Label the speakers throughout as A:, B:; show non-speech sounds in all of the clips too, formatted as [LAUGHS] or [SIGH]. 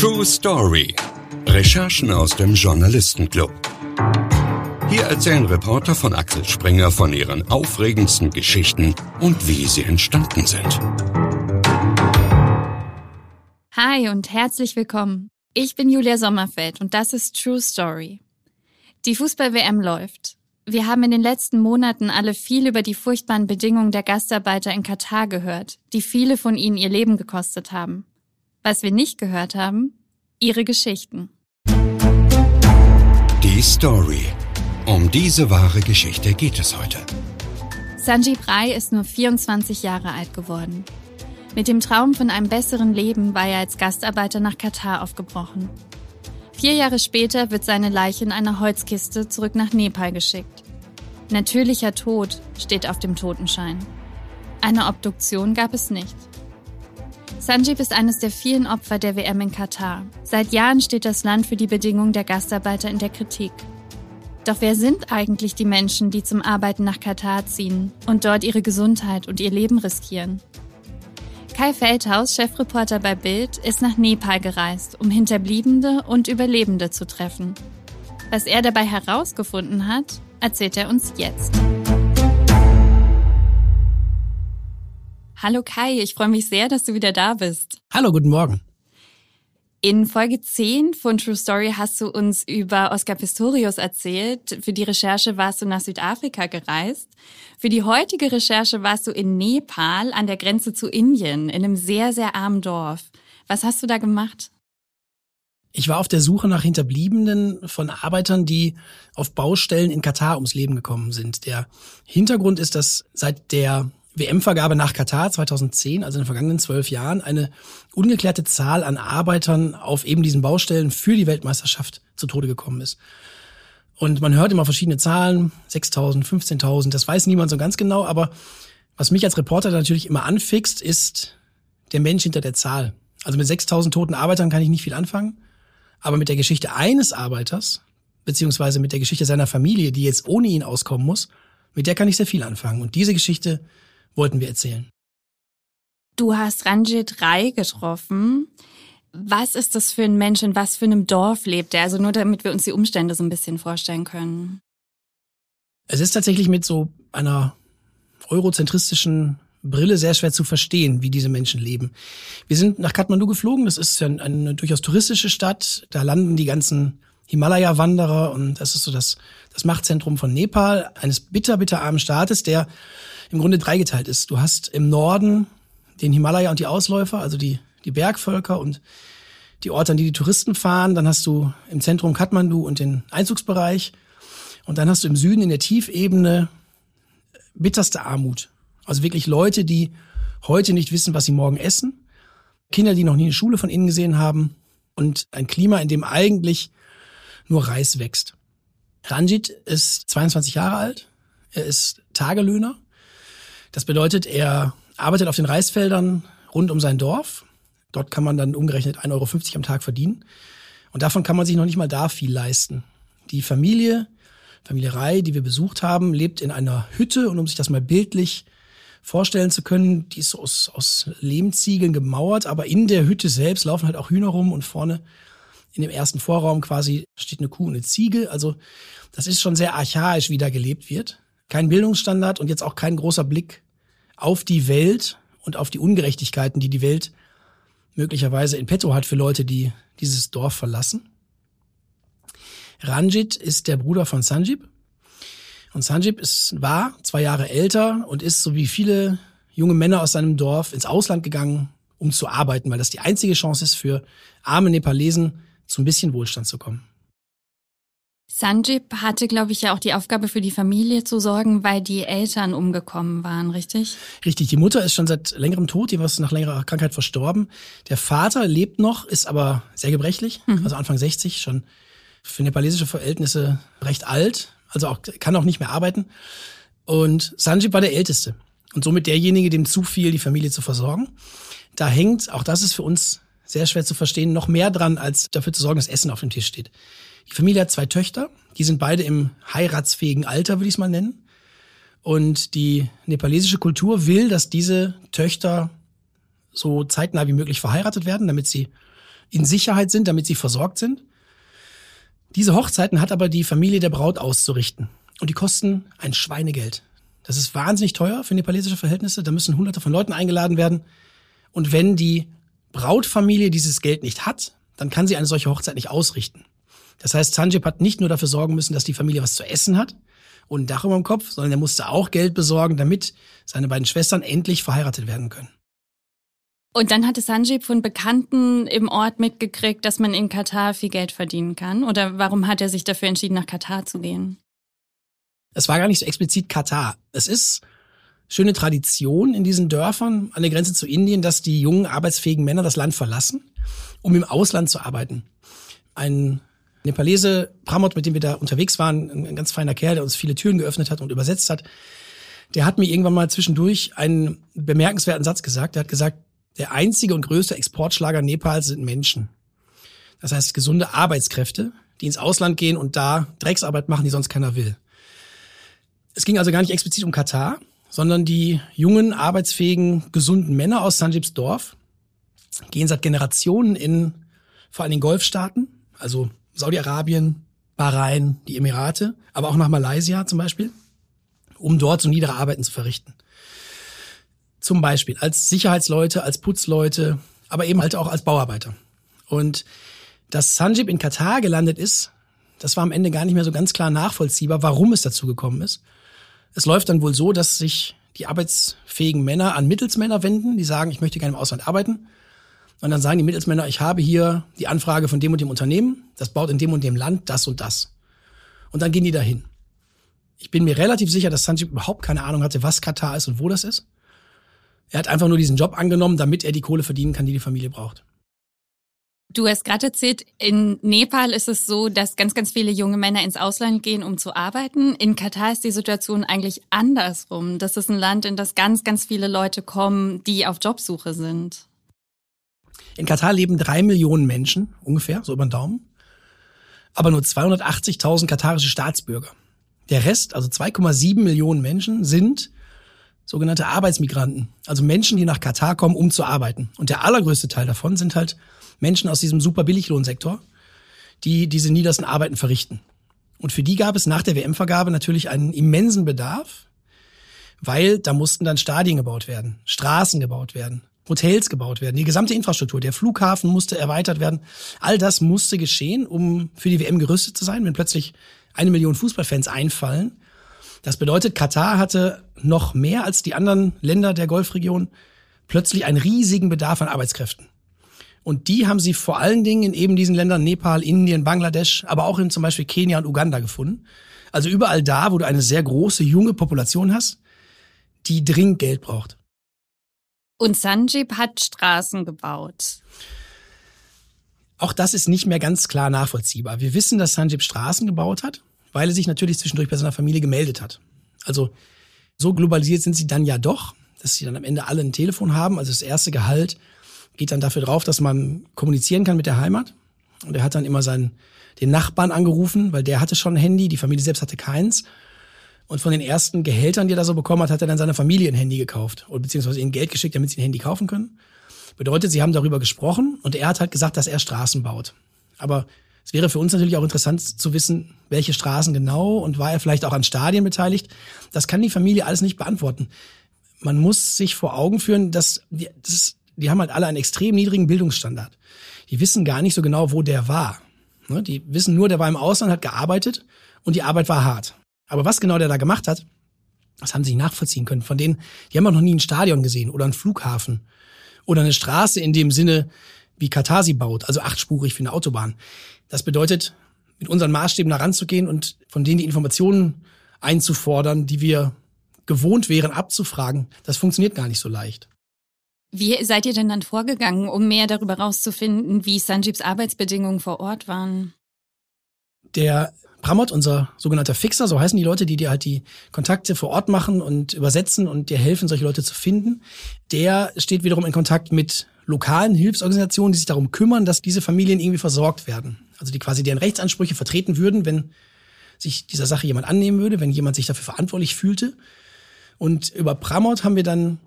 A: True Story. Recherchen aus dem Journalistenclub. Hier erzählen Reporter von Axel Springer von ihren aufregendsten Geschichten und wie sie entstanden sind.
B: Hi und herzlich willkommen. Ich bin Julia Sommerfeld und das ist True Story. Die Fußball-WM läuft. Wir haben in den letzten Monaten alle viel über die furchtbaren Bedingungen der Gastarbeiter in Katar gehört, die viele von ihnen ihr Leben gekostet haben. Was wir nicht gehört haben, ihre Geschichten.
A: Die Story. Um diese wahre Geschichte geht es heute.
B: Sanjib Rai ist nur 24 Jahre alt geworden. Mit dem Traum von einem besseren Leben war er als Gastarbeiter nach Katar aufgebrochen. Vier Jahre später wird seine Leiche in einer Holzkiste zurück nach Nepal geschickt. Natürlicher Tod steht auf dem Totenschein. Eine Obduktion gab es nicht. Sanjib ist eines der vielen Opfer der WM in Katar. Seit Jahren steht das Land für die Bedingungen der Gastarbeiter in der Kritik. Doch wer sind eigentlich die Menschen, die zum Arbeiten nach Katar ziehen und dort ihre Gesundheit und ihr Leben riskieren? Kai Feldhaus, Chefreporter bei Bild, ist nach Nepal gereist, um Hinterbliebene und Überlebende zu treffen. Was er dabei herausgefunden hat, erzählt er uns jetzt. Hallo Kai, ich freue mich sehr, dass du wieder da bist.
C: Hallo, guten Morgen.
B: In Folge 10 von True Story hast du uns über Oscar Pistorius erzählt. Für die Recherche warst du nach Südafrika gereist. Für die heutige Recherche warst du in Nepal an der Grenze zu Indien, in einem sehr, sehr armen Dorf. Was hast du da gemacht?
C: Ich war auf der Suche nach Hinterbliebenen von Arbeitern, die auf Baustellen in Katar ums Leben gekommen sind. Der Hintergrund ist, dass seit der WM-Vergabe nach Katar 2010, also in den vergangenen zwölf Jahren, eine ungeklärte Zahl an Arbeitern auf eben diesen Baustellen für die Weltmeisterschaft zu Tode gekommen ist. Und man hört immer verschiedene Zahlen, 6.000, 15.000, das weiß niemand so ganz genau, aber was mich als Reporter natürlich immer anfixt, ist der Mensch hinter der Zahl. Also mit 6.000 toten Arbeitern kann ich nicht viel anfangen, aber mit der Geschichte eines Arbeiters, beziehungsweise mit der Geschichte seiner Familie, die jetzt ohne ihn auskommen muss, mit der kann ich sehr viel anfangen. Und diese Geschichte wollten wir erzählen.
B: Du hast Ranjit Rai getroffen. Was ist das für ein Mensch, in was für einem Dorf lebt er? Also nur damit wir uns die Umstände so ein bisschen vorstellen können.
C: Es ist tatsächlich mit so einer eurozentristischen Brille sehr schwer zu verstehen, wie diese Menschen leben. Wir sind nach Kathmandu geflogen. Das ist ja eine, eine durchaus touristische Stadt. Da landen die ganzen Himalaya-Wanderer und das ist so das, das Machtzentrum von Nepal, eines bitter, bitter armen Staates, der im Grunde dreigeteilt ist. Du hast im Norden den Himalaya und die Ausläufer, also die, die Bergvölker und die Orte, an die die Touristen fahren. Dann hast du im Zentrum Kathmandu und den Einzugsbereich. Und dann hast du im Süden in der Tiefebene bitterste Armut. Also wirklich Leute, die heute nicht wissen, was sie morgen essen. Kinder, die noch nie eine Schule von innen gesehen haben. Und ein Klima, in dem eigentlich nur Reis wächst. Ranjit ist 22 Jahre alt. Er ist Tagelöhner. Das bedeutet, er arbeitet auf den Reisfeldern rund um sein Dorf. Dort kann man dann umgerechnet 1,50 Euro am Tag verdienen. Und davon kann man sich noch nicht mal da viel leisten. Die Familie, Familie Rai, die wir besucht haben, lebt in einer Hütte und um sich das mal bildlich vorstellen zu können, die ist aus, aus Lehmziegeln gemauert, aber in der Hütte selbst laufen halt auch Hühner rum und vorne in dem ersten Vorraum quasi steht eine Kuh und eine Ziege. Also das ist schon sehr archaisch, wie da gelebt wird kein Bildungsstandard und jetzt auch kein großer Blick auf die Welt und auf die Ungerechtigkeiten, die die Welt möglicherweise in petto hat für Leute, die dieses Dorf verlassen. Ranjit ist der Bruder von Sanjib. Und Sanjib ist, war zwei Jahre älter und ist, so wie viele junge Männer aus seinem Dorf, ins Ausland gegangen, um zu arbeiten, weil das die einzige Chance ist für arme Nepalesen, zu ein bisschen Wohlstand zu kommen.
B: Sanjib hatte, glaube ich, ja auch die Aufgabe für die Familie zu sorgen, weil die Eltern umgekommen waren, richtig?
C: Richtig, die Mutter ist schon seit längerem tot, die war nach längerer Krankheit verstorben. Der Vater lebt noch, ist aber sehr gebrechlich, mhm. also Anfang 60, schon für nepalesische Verhältnisse recht alt, also auch, kann auch nicht mehr arbeiten. Und Sanjib war der Älteste und somit derjenige, dem zu viel die Familie zu versorgen. Da hängt, auch das ist für uns sehr schwer zu verstehen, noch mehr dran, als dafür zu sorgen, dass Essen auf dem Tisch steht. Die Familie hat zwei Töchter, die sind beide im heiratsfähigen Alter, würde ich es mal nennen. Und die nepalesische Kultur will, dass diese Töchter so zeitnah wie möglich verheiratet werden, damit sie in Sicherheit sind, damit sie versorgt sind. Diese Hochzeiten hat aber die Familie der Braut auszurichten. Und die kosten ein Schweinegeld. Das ist wahnsinnig teuer für nepalesische Verhältnisse. Da müssen hunderte von Leuten eingeladen werden. Und wenn die Brautfamilie dieses Geld nicht hat, dann kann sie eine solche Hochzeit nicht ausrichten. Das heißt, Sanjib hat nicht nur dafür sorgen müssen, dass die Familie was zu essen hat und ein Dach über dem Kopf, sondern er musste auch Geld besorgen, damit seine beiden Schwestern endlich verheiratet werden können.
B: Und dann hatte Sanjib von Bekannten im Ort mitgekriegt, dass man in Katar viel Geld verdienen kann? Oder warum hat er sich dafür entschieden, nach Katar zu gehen?
C: Es war gar nicht so explizit Katar. Es ist schöne Tradition in diesen Dörfern an der Grenze zu Indien, dass die jungen arbeitsfähigen Männer das Land verlassen, um im Ausland zu arbeiten. Ein Nepalese, Pramod, mit dem wir da unterwegs waren, ein ganz feiner Kerl, der uns viele Türen geöffnet hat und übersetzt hat, der hat mir irgendwann mal zwischendurch einen bemerkenswerten Satz gesagt. Der hat gesagt, der einzige und größte Exportschlager Nepals sind Menschen. Das heißt gesunde Arbeitskräfte, die ins Ausland gehen und da Drecksarbeit machen, die sonst keiner will. Es ging also gar nicht explizit um Katar, sondern die jungen, arbeitsfähigen, gesunden Männer aus Sanjibs Dorf gehen seit Generationen in vor allen Dingen Golfstaaten, also Saudi-Arabien, Bahrain, die Emirate, aber auch nach Malaysia zum Beispiel, um dort so niedere Arbeiten zu verrichten. Zum Beispiel als Sicherheitsleute, als Putzleute, aber eben halt auch als Bauarbeiter. Und dass Sanjib in Katar gelandet ist, das war am Ende gar nicht mehr so ganz klar nachvollziehbar, warum es dazu gekommen ist. Es läuft dann wohl so, dass sich die arbeitsfähigen Männer an Mittelsmänner wenden, die sagen, ich möchte gerne im Ausland arbeiten. Und dann sagen die Mittelsmänner, ich habe hier die Anfrage von dem und dem Unternehmen, das baut in dem und dem Land das und das. Und dann gehen die dahin. Ich bin mir relativ sicher, dass Sanjib überhaupt keine Ahnung hatte, was Katar ist und wo das ist. Er hat einfach nur diesen Job angenommen, damit er die Kohle verdienen kann, die die Familie braucht.
B: Du hast gerade erzählt, in Nepal ist es so, dass ganz, ganz viele junge Männer ins Ausland gehen, um zu arbeiten. In Katar ist die Situation eigentlich andersrum. Das ist ein Land, in das ganz, ganz viele Leute kommen, die auf Jobsuche sind.
C: In Katar leben drei Millionen Menschen, ungefähr, so über den Daumen. Aber nur 280.000 katarische Staatsbürger. Der Rest, also 2,7 Millionen Menschen, sind sogenannte Arbeitsmigranten. Also Menschen, die nach Katar kommen, um zu arbeiten. Und der allergrößte Teil davon sind halt Menschen aus diesem super Billiglohnsektor, die diese niedersten Arbeiten verrichten. Und für die gab es nach der WM-Vergabe natürlich einen immensen Bedarf, weil da mussten dann Stadien gebaut werden, Straßen gebaut werden, Hotels gebaut werden, die gesamte Infrastruktur, der Flughafen musste erweitert werden. All das musste geschehen, um für die WM gerüstet zu sein, wenn plötzlich eine Million Fußballfans einfallen. Das bedeutet, Katar hatte noch mehr als die anderen Länder der Golfregion plötzlich einen riesigen Bedarf an Arbeitskräften. Und die haben sie vor allen Dingen in eben diesen Ländern Nepal, Indien, Bangladesch, aber auch in zum Beispiel Kenia und Uganda gefunden. Also überall da, wo du eine sehr große junge Population hast, die dringend Geld braucht.
B: Und Sanjib hat Straßen gebaut.
C: Auch das ist nicht mehr ganz klar nachvollziehbar. Wir wissen, dass Sanjib Straßen gebaut hat, weil er sich natürlich zwischendurch bei seiner Familie gemeldet hat. Also so globalisiert sind sie dann ja doch, dass sie dann am Ende alle ein Telefon haben. Also das erste Gehalt geht dann dafür drauf, dass man kommunizieren kann mit der Heimat. Und er hat dann immer seinen, den Nachbarn angerufen, weil der hatte schon ein Handy, die Familie selbst hatte keins. Und von den ersten Gehältern, die er da so bekommen hat, hat er dann seiner Familie ein Handy gekauft. Oder beziehungsweise ihnen Geld geschickt, damit sie ein Handy kaufen können. Bedeutet, sie haben darüber gesprochen und er hat halt gesagt, dass er Straßen baut. Aber es wäre für uns natürlich auch interessant zu wissen, welche Straßen genau und war er vielleicht auch an Stadien beteiligt. Das kann die Familie alles nicht beantworten. Man muss sich vor Augen führen, dass das die haben halt alle einen extrem niedrigen Bildungsstandard. Die wissen gar nicht so genau, wo der war. Ne, die wissen nur, der war im Ausland, hat gearbeitet und die Arbeit war hart. Aber was genau der da gemacht hat, das haben sie nicht nachvollziehen können. Von denen, die haben auch noch nie ein Stadion gesehen oder einen Flughafen oder eine Straße in dem Sinne, wie Katar sie baut, also achtspurig für eine Autobahn. Das bedeutet, mit unseren Maßstäben da ranzugehen und von denen die Informationen einzufordern, die wir gewohnt wären abzufragen, das funktioniert gar nicht so leicht.
B: Wie seid ihr denn dann vorgegangen, um mehr darüber rauszufinden, wie Sanjibs Arbeitsbedingungen vor Ort waren?
C: Der Pramod, unser sogenannter Fixer, so heißen die Leute, die dir halt die Kontakte vor Ort machen und übersetzen und dir helfen, solche Leute zu finden, der steht wiederum in Kontakt mit lokalen Hilfsorganisationen, die sich darum kümmern, dass diese Familien irgendwie versorgt werden. Also die quasi deren Rechtsansprüche vertreten würden, wenn sich dieser Sache jemand annehmen würde, wenn jemand sich dafür verantwortlich fühlte. Und über Pramod haben wir dann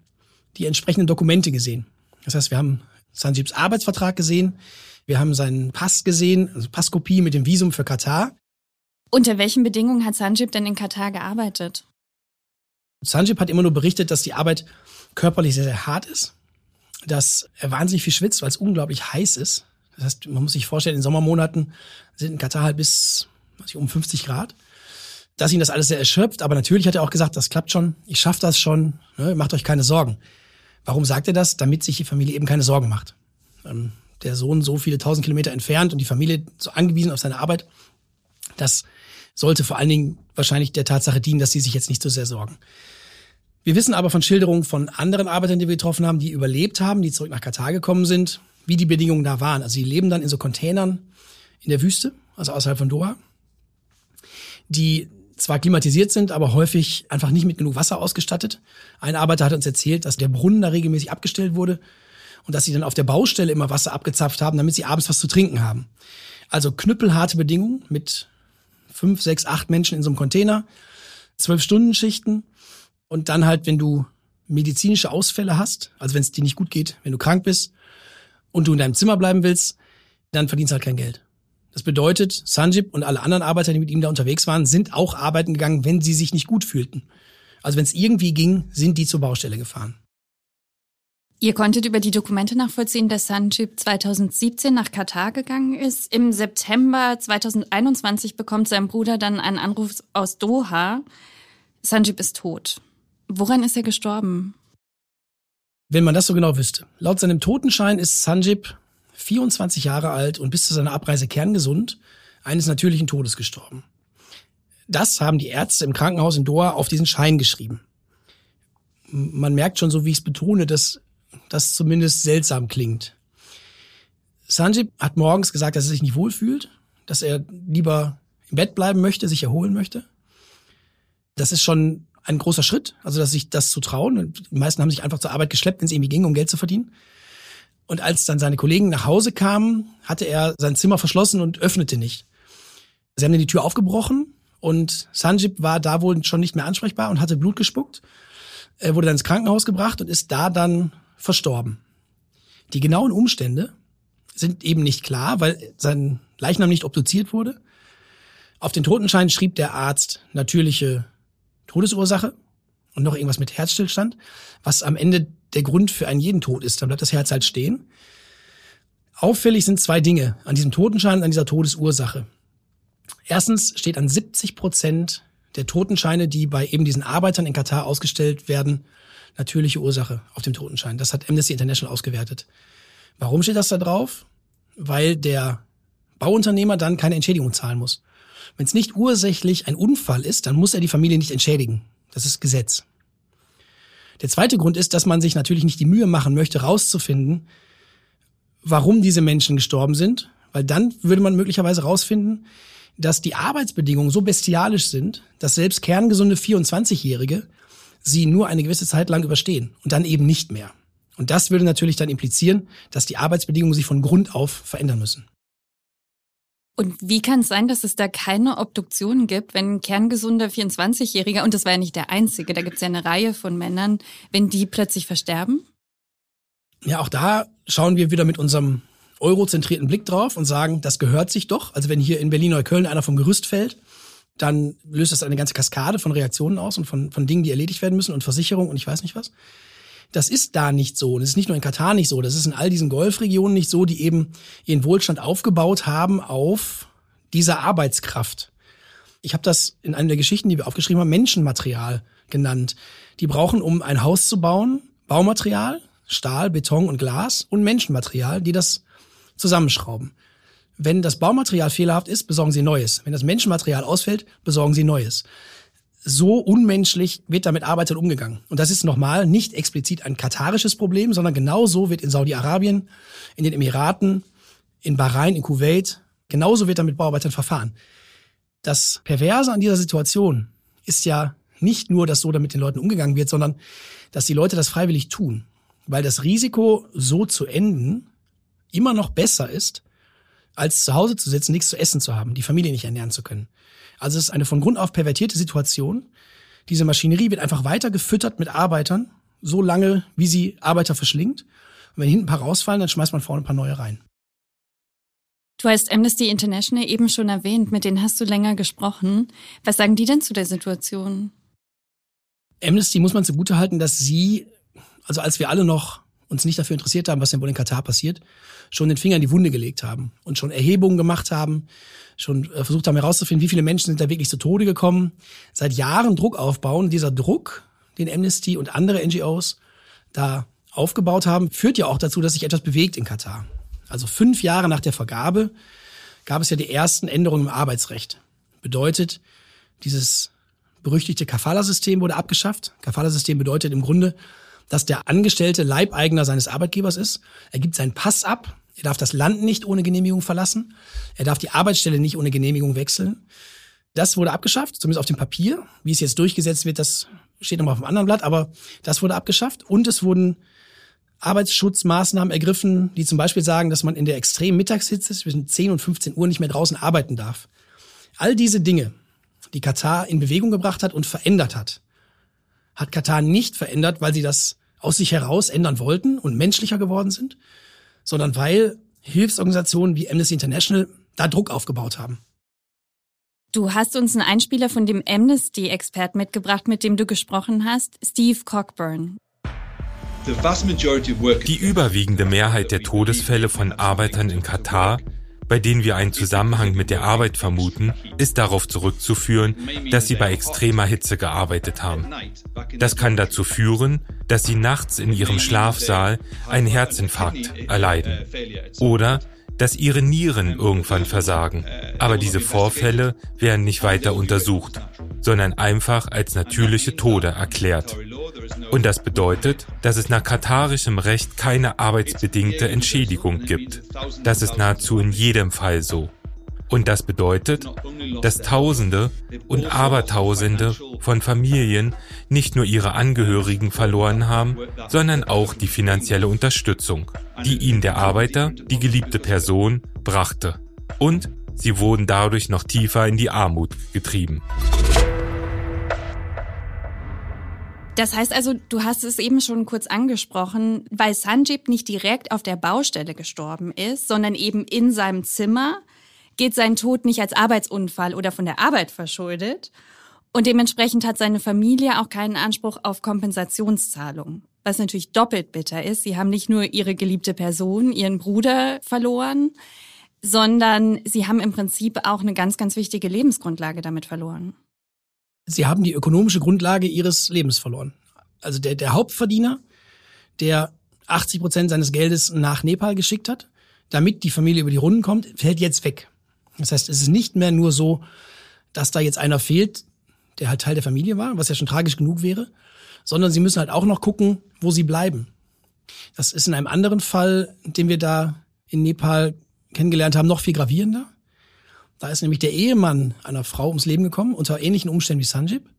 C: die entsprechenden Dokumente gesehen. Das heißt, wir haben Sanjibs Arbeitsvertrag gesehen, Wir haben seinen Pass gesehen, also Passkopie mit dem Visum für Katar.
B: Unter welchen Bedingungen hat Sanjib denn in Katar gearbeitet?
C: Sanjib hat immer nur berichtet, dass die Arbeit körperlich sehr, sehr hart ist, dass er wahnsinnig viel schwitzt, weil es unglaublich heiß ist. Das heißt, man muss sich vorstellen, in Sommermonaten sind in Katar halt bis ich, um 50 Grad. Dass ihn das alles sehr erschöpft, aber natürlich hat er auch gesagt, das klappt schon, ich schaffe das schon, ne, macht euch keine Sorgen. Warum sagt er das? Damit sich die Familie eben keine Sorgen macht. Ähm, der Sohn so viele tausend Kilometer entfernt und die Familie so angewiesen auf seine Arbeit, das sollte vor allen Dingen wahrscheinlich der Tatsache dienen, dass sie sich jetzt nicht so sehr sorgen. Wir wissen aber von Schilderungen von anderen Arbeitern, die wir getroffen haben, die überlebt haben, die zurück nach Katar gekommen sind, wie die Bedingungen da waren. Also sie leben dann in so Containern in der Wüste, also außerhalb von Doha, die zwar klimatisiert sind, aber häufig einfach nicht mit genug Wasser ausgestattet. Ein Arbeiter hat uns erzählt, dass der Brunnen da regelmäßig abgestellt wurde und dass sie dann auf der Baustelle immer Wasser abgezapft haben, damit sie abends was zu trinken haben. Also knüppelharte Bedingungen mit fünf, sechs, acht Menschen in so einem Container, zwölf Stunden Schichten und dann halt, wenn du medizinische Ausfälle hast, also wenn es dir nicht gut geht, wenn du krank bist und du in deinem Zimmer bleiben willst, dann verdienst du halt kein Geld. Das bedeutet, Sanjib und alle anderen Arbeiter, die mit ihm da unterwegs waren, sind auch arbeiten gegangen, wenn sie sich nicht gut fühlten. Also wenn es irgendwie ging, sind die zur Baustelle gefahren.
B: Ihr konntet über die Dokumente nachvollziehen, dass Sanjib 2017 nach Katar gegangen ist. Im September 2021 bekommt sein Bruder dann einen Anruf aus Doha. Sanjib ist tot. Woran ist er gestorben?
C: Wenn man das so genau wüsste. Laut seinem Totenschein ist Sanjib 24 Jahre alt und bis zu seiner Abreise kerngesund, eines natürlichen Todes gestorben. Das haben die Ärzte im Krankenhaus in Doha auf diesen Schein geschrieben. Man merkt schon, so wie ich es betone, dass das zumindest seltsam klingt. Sanjib hat morgens gesagt, dass er sich nicht wohlfühlt, dass er lieber im Bett bleiben möchte, sich erholen möchte. Das ist schon ein großer Schritt, also dass sich das zu trauen. Die meisten haben sich einfach zur Arbeit geschleppt, wenn es irgendwie ging, um Geld zu verdienen. Und als dann seine Kollegen nach Hause kamen, hatte er sein Zimmer verschlossen und öffnete nicht. Sie haben dann die Tür aufgebrochen und Sanjib war da wohl schon nicht mehr ansprechbar und hatte Blut gespuckt. Er wurde dann ins Krankenhaus gebracht und ist da dann verstorben. Die genauen Umstände sind eben nicht klar, weil sein Leichnam nicht obduziert wurde. Auf den Totenschein schrieb der Arzt natürliche Todesursache und noch irgendwas mit Herzstillstand, was am Ende der Grund für einen jeden Tod ist. Dann bleibt das Herz halt stehen. Auffällig sind zwei Dinge an diesem Totenschein und an dieser Todesursache. Erstens steht an 70 Prozent der Totenscheine, die bei eben diesen Arbeitern in Katar ausgestellt werden, natürliche Ursache auf dem Totenschein. Das hat Amnesty International ausgewertet. Warum steht das da drauf? Weil der Bauunternehmer dann keine Entschädigung zahlen muss. Wenn es nicht ursächlich ein Unfall ist, dann muss er die Familie nicht entschädigen. Das ist Gesetz. Der zweite Grund ist, dass man sich natürlich nicht die Mühe machen möchte, rauszufinden, warum diese Menschen gestorben sind, weil dann würde man möglicherweise rausfinden, dass die Arbeitsbedingungen so bestialisch sind, dass selbst kerngesunde 24-Jährige sie nur eine gewisse Zeit lang überstehen und dann eben nicht mehr. Und das würde natürlich dann implizieren, dass die Arbeitsbedingungen sich von Grund auf verändern müssen.
B: Und wie kann es sein, dass es da keine Obduktion gibt, wenn ein kerngesunder 24-Jähriger, und das war ja nicht der einzige, da gibt es ja eine Reihe von Männern, wenn die plötzlich versterben?
C: Ja, auch da schauen wir wieder mit unserem eurozentrierten Blick drauf und sagen, das gehört sich doch. Also wenn hier in Berlin-Neukölln einer vom Gerüst fällt, dann löst das eine ganze Kaskade von Reaktionen aus und von, von Dingen, die erledigt werden müssen und Versicherung und ich weiß nicht was. Das ist da nicht so. Das ist nicht nur in Katar nicht so. Das ist in all diesen Golfregionen nicht so, die eben ihren Wohlstand aufgebaut haben auf dieser Arbeitskraft. Ich habe das in einer der Geschichten, die wir aufgeschrieben haben, Menschenmaterial genannt. Die brauchen, um ein Haus zu bauen, Baumaterial, Stahl, Beton und Glas und Menschenmaterial, die das zusammenschrauben. Wenn das Baumaterial fehlerhaft ist, besorgen sie Neues. Wenn das Menschenmaterial ausfällt, besorgen sie Neues so unmenschlich wird damit Arbeitern umgegangen. Und das ist nochmal nicht explizit ein katarisches Problem, sondern genauso wird in Saudi-Arabien, in den Emiraten, in Bahrain, in Kuwait, genauso wird damit Bauarbeitern verfahren. Das Perverse an dieser Situation ist ja nicht nur, dass so damit den Leuten umgegangen wird, sondern dass die Leute das freiwillig tun. Weil das Risiko, so zu enden, immer noch besser ist, als zu Hause zu sitzen, nichts zu essen zu haben, die Familie nicht ernähren zu können. Also es ist eine von Grund auf pervertierte Situation. Diese Maschinerie wird einfach weiter gefüttert mit Arbeitern, so lange, wie sie Arbeiter verschlingt. Und wenn hinten ein paar rausfallen, dann schmeißt man vorne ein paar neue rein.
B: Du hast Amnesty International eben schon erwähnt, mit denen hast du länger gesprochen. Was sagen die denn zu der Situation?
C: Amnesty muss man zugutehalten, dass sie, also als wir alle noch uns nicht dafür interessiert haben, was denn wohl in Katar passiert, schon den Finger in die Wunde gelegt haben und schon Erhebungen gemacht haben, schon äh, versucht haben herauszufinden, wie viele Menschen sind da wirklich zu Tode gekommen, seit Jahren Druck aufbauen. dieser Druck, den Amnesty und andere NGOs da aufgebaut haben, führt ja auch dazu, dass sich etwas bewegt in Katar. Also fünf Jahre nach der Vergabe gab es ja die ersten Änderungen im Arbeitsrecht. Bedeutet, dieses berüchtigte Kafala-System wurde abgeschafft. Kafala-System bedeutet im Grunde, dass der Angestellte Leibeigner seines Arbeitgebers ist. Er gibt seinen Pass ab. Er darf das Land nicht ohne Genehmigung verlassen. Er darf die Arbeitsstelle nicht ohne Genehmigung wechseln. Das wurde abgeschafft, zumindest auf dem Papier. Wie es jetzt durchgesetzt wird, das steht nochmal auf dem anderen Blatt, aber das wurde abgeschafft. Und es wurden Arbeitsschutzmaßnahmen ergriffen, die zum Beispiel sagen, dass man in der extremen Mittagshitze zwischen 10 und 15 Uhr nicht mehr draußen arbeiten darf. All diese Dinge, die Katar in Bewegung gebracht hat und verändert hat, hat Katar nicht verändert, weil sie das aus sich heraus ändern wollten und menschlicher geworden sind, sondern weil Hilfsorganisationen wie Amnesty International da Druck aufgebaut haben.
B: Du hast uns einen Einspieler von dem Amnesty-Expert mitgebracht, mit dem du gesprochen hast, Steve Cockburn.
D: Die überwiegende Mehrheit der Todesfälle von Arbeitern in Katar, bei denen wir einen Zusammenhang mit der Arbeit vermuten, ist darauf zurückzuführen, dass sie bei extremer Hitze gearbeitet haben. Das kann dazu führen, dass sie nachts in ihrem Schlafsaal einen Herzinfarkt erleiden oder dass ihre Nieren irgendwann versagen. Aber diese Vorfälle werden nicht weiter untersucht, sondern einfach als natürliche Tode erklärt. Und das bedeutet, dass es nach katarischem Recht keine arbeitsbedingte Entschädigung gibt. Das ist nahezu in jedem Fall so. Und das bedeutet, dass Tausende und Abertausende von Familien nicht nur ihre Angehörigen verloren haben, sondern auch die finanzielle Unterstützung, die ihnen der Arbeiter, die geliebte Person, brachte. Und sie wurden dadurch noch tiefer in die Armut getrieben.
B: Das heißt also, du hast es eben schon kurz angesprochen, weil Sanjib nicht direkt auf der Baustelle gestorben ist, sondern eben in seinem Zimmer, geht sein Tod nicht als Arbeitsunfall oder von der Arbeit verschuldet. Und dementsprechend hat seine Familie auch keinen Anspruch auf Kompensationszahlungen. Was natürlich doppelt bitter ist. Sie haben nicht nur ihre geliebte Person, ihren Bruder verloren, sondern sie haben im Prinzip auch eine ganz, ganz wichtige Lebensgrundlage damit verloren.
C: Sie haben die ökonomische Grundlage ihres Lebens verloren. Also der, der Hauptverdiener, der 80 Prozent seines Geldes nach Nepal geschickt hat, damit die Familie über die Runden kommt, fällt jetzt weg. Das heißt, es ist nicht mehr nur so, dass da jetzt einer fehlt, der halt Teil der Familie war, was ja schon tragisch genug wäre, sondern sie müssen halt auch noch gucken, wo sie bleiben. Das ist in einem anderen Fall, den wir da in Nepal kennengelernt haben, noch viel gravierender. Da ist nämlich der Ehemann einer Frau ums Leben gekommen, unter ähnlichen Umständen wie Sanjib.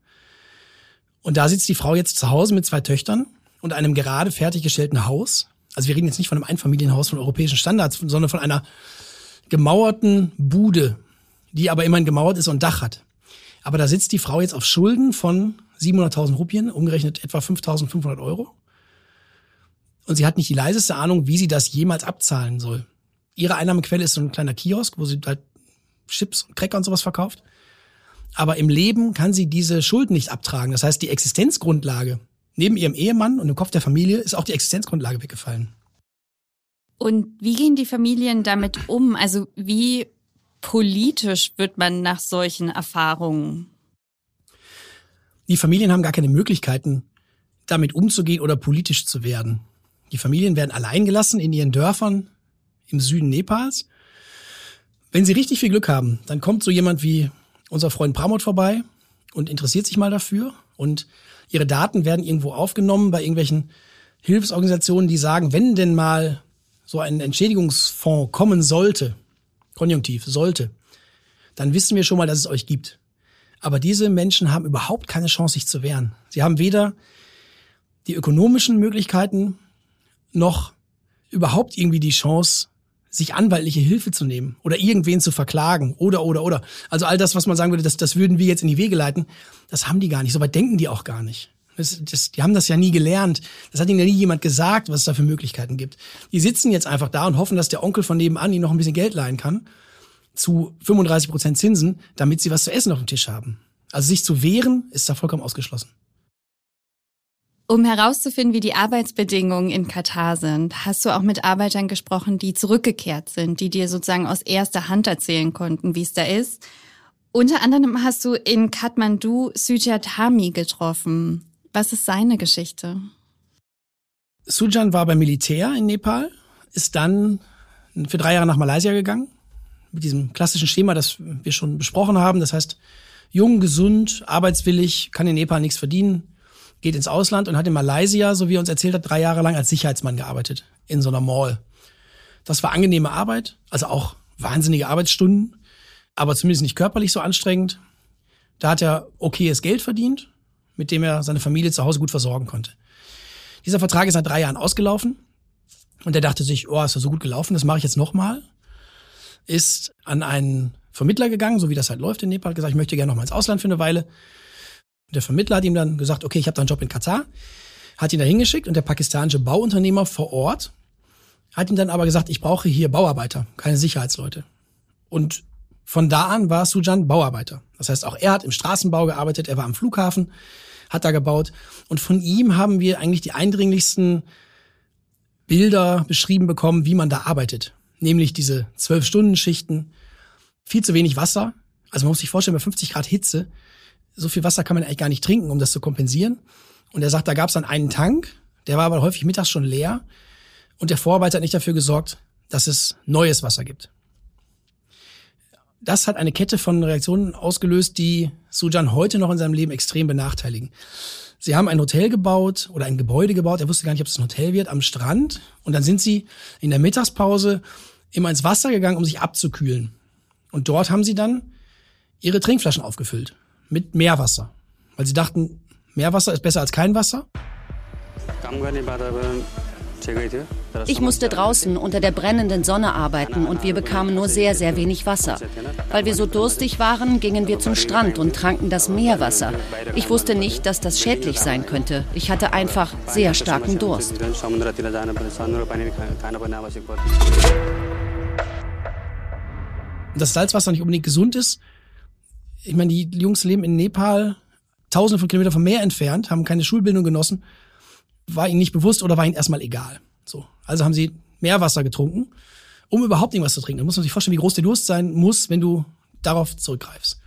C: Und da sitzt die Frau jetzt zu Hause mit zwei Töchtern und einem gerade fertiggestellten Haus. Also wir reden jetzt nicht von einem Einfamilienhaus von europäischen Standards, sondern von einer gemauerten Bude, die aber immerhin gemauert ist und Dach hat. Aber da sitzt die Frau jetzt auf Schulden von 700.000 Rupien, umgerechnet etwa 5.500 Euro. Und sie hat nicht die leiseste Ahnung, wie sie das jemals abzahlen soll. Ihre Einnahmequelle ist so ein kleiner Kiosk, wo sie halt Chips und Cracker und sowas verkauft. Aber im Leben kann sie diese Schulden nicht abtragen. Das heißt, die Existenzgrundlage neben ihrem Ehemann und dem Kopf der Familie ist auch die Existenzgrundlage weggefallen.
B: Und wie gehen die Familien damit um? Also wie politisch wird man nach solchen Erfahrungen?
C: Die Familien haben gar keine Möglichkeiten, damit umzugehen oder politisch zu werden. Die Familien werden allein gelassen in ihren Dörfern im Süden Nepals wenn Sie richtig viel Glück haben, dann kommt so jemand wie unser Freund Pramod vorbei und interessiert sich mal dafür und Ihre Daten werden irgendwo aufgenommen bei irgendwelchen Hilfsorganisationen, die sagen, wenn denn mal so ein Entschädigungsfonds kommen sollte, konjunktiv sollte, dann wissen wir schon mal, dass es euch gibt. Aber diese Menschen haben überhaupt keine Chance, sich zu wehren. Sie haben weder die ökonomischen Möglichkeiten noch überhaupt irgendwie die Chance, sich anwaltliche Hilfe zu nehmen oder irgendwen zu verklagen oder, oder, oder. Also all das, was man sagen würde, das, das würden wir jetzt in die Wege leiten, das haben die gar nicht. So weit denken die auch gar nicht. Das, das, die haben das ja nie gelernt. Das hat ihnen ja nie jemand gesagt, was es da für Möglichkeiten gibt. Die sitzen jetzt einfach da und hoffen, dass der Onkel von nebenan ihnen noch ein bisschen Geld leihen kann zu 35 Prozent Zinsen, damit sie was zu essen auf dem Tisch haben. Also sich zu wehren, ist da vollkommen ausgeschlossen.
B: Um herauszufinden, wie die Arbeitsbedingungen in Katar sind, hast du auch mit Arbeitern gesprochen, die zurückgekehrt sind, die dir sozusagen aus erster Hand erzählen konnten, wie es da ist. Unter anderem hast du in Kathmandu Sujat Hami getroffen. Was ist seine Geschichte?
C: Sujan war beim Militär in Nepal, ist dann für drei Jahre nach Malaysia gegangen, mit diesem klassischen Schema, das wir schon besprochen haben. Das heißt, jung, gesund, arbeitswillig, kann in Nepal nichts verdienen, geht ins Ausland und hat in Malaysia, so wie er uns erzählt hat, drei Jahre lang als Sicherheitsmann gearbeitet, in so einer Mall. Das war angenehme Arbeit, also auch wahnsinnige Arbeitsstunden, aber zumindest nicht körperlich so anstrengend. Da hat er okayes Geld verdient, mit dem er seine Familie zu Hause gut versorgen konnte. Dieser Vertrag ist nach drei Jahren ausgelaufen und er dachte sich, oh, ist ja so gut gelaufen, das mache ich jetzt nochmal. Ist an einen Vermittler gegangen, so wie das halt läuft in Nepal, hat gesagt, ich möchte gerne noch mal ins Ausland für eine Weile. Der Vermittler hat ihm dann gesagt, okay, ich habe da einen Job in Katar, hat ihn da hingeschickt und der pakistanische Bauunternehmer vor Ort hat ihm dann aber gesagt, ich brauche hier Bauarbeiter, keine Sicherheitsleute. Und von da an war Sujan Bauarbeiter. Das heißt, auch er hat im Straßenbau gearbeitet, er war am Flughafen, hat da gebaut. Und von ihm haben wir eigentlich die eindringlichsten Bilder beschrieben bekommen, wie man da arbeitet. Nämlich diese zwölf Stunden Schichten, viel zu wenig Wasser. Also man muss sich vorstellen, bei 50 Grad Hitze, so viel Wasser kann man eigentlich gar nicht trinken, um das zu kompensieren. Und er sagt, da gab es dann einen Tank, der war aber häufig mittags schon leer. Und der Vorarbeiter hat nicht dafür gesorgt, dass es neues Wasser gibt das hat eine Kette von Reaktionen ausgelöst, die Sujan heute noch in seinem Leben extrem benachteiligen. Sie haben ein Hotel gebaut oder ein Gebäude gebaut, er wusste gar nicht, ob es ein Hotel wird, am Strand. Und dann sind sie in der Mittagspause immer ins Wasser gegangen, um sich abzukühlen. Und dort haben sie dann ihre Trinkflaschen aufgefüllt mit Meerwasser. Weil sie dachten, Meerwasser ist besser als kein Wasser.
E: Ich musste draußen unter der brennenden Sonne arbeiten und wir bekamen nur sehr, sehr wenig Wasser. Weil wir so durstig waren, gingen wir zum Strand und tranken das Meerwasser. Ich wusste nicht, dass das schädlich sein könnte. Ich hatte einfach sehr starken Durst.
C: Dass Salzwasser nicht unbedingt gesund ist, ich meine, die Jungs leben in Nepal, tausende von Kilometern vom Meer entfernt, haben keine Schulbildung genossen war ihnen nicht bewusst oder war ihnen erstmal egal. So. Also haben sie Meerwasser getrunken, um überhaupt irgendwas zu trinken. Da muss man sich vorstellen, wie groß der Durst sein muss, wenn du darauf zurückgreifst.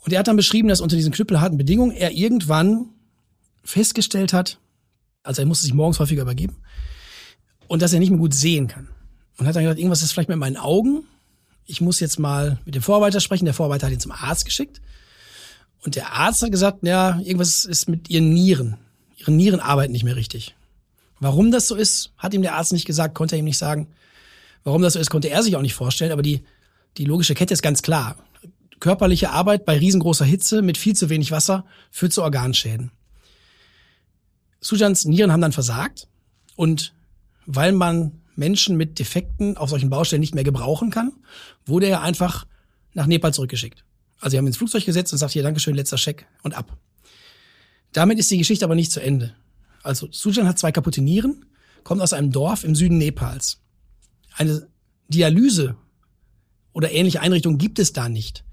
C: Und er hat dann beschrieben, dass unter diesen knüppelharten Bedingungen er irgendwann festgestellt hat, also er musste sich morgens häufiger übergeben, und dass er nicht mehr gut sehen kann. Und hat dann gesagt, irgendwas ist vielleicht mit meinen Augen. Ich muss jetzt mal mit dem Vorarbeiter sprechen. Der Vorarbeiter hat ihn zum Arzt geschickt. Und der Arzt hat gesagt, ja, irgendwas ist mit ihren Nieren. Ihre Nieren arbeiten nicht mehr richtig. Warum das so ist, hat ihm der Arzt nicht gesagt, konnte er ihm nicht sagen. Warum das so ist, konnte er sich auch nicht vorstellen, aber die, die logische Kette ist ganz klar. Körperliche Arbeit bei riesengroßer Hitze mit viel zu wenig Wasser führt zu Organschäden. Sujans Nieren haben dann versagt und weil man Menschen mit Defekten auf solchen Baustellen nicht mehr gebrauchen kann, wurde er einfach nach Nepal zurückgeschickt. Also sie haben ins Flugzeug gesetzt und sagt hier Dankeschön, letzter Scheck und ab. Damit ist die Geschichte aber nicht zu Ende. Also Sujan hat zwei kaputte Nieren, kommt aus einem Dorf im Süden Nepals. Eine Dialyse oder ähnliche Einrichtung gibt es da nicht.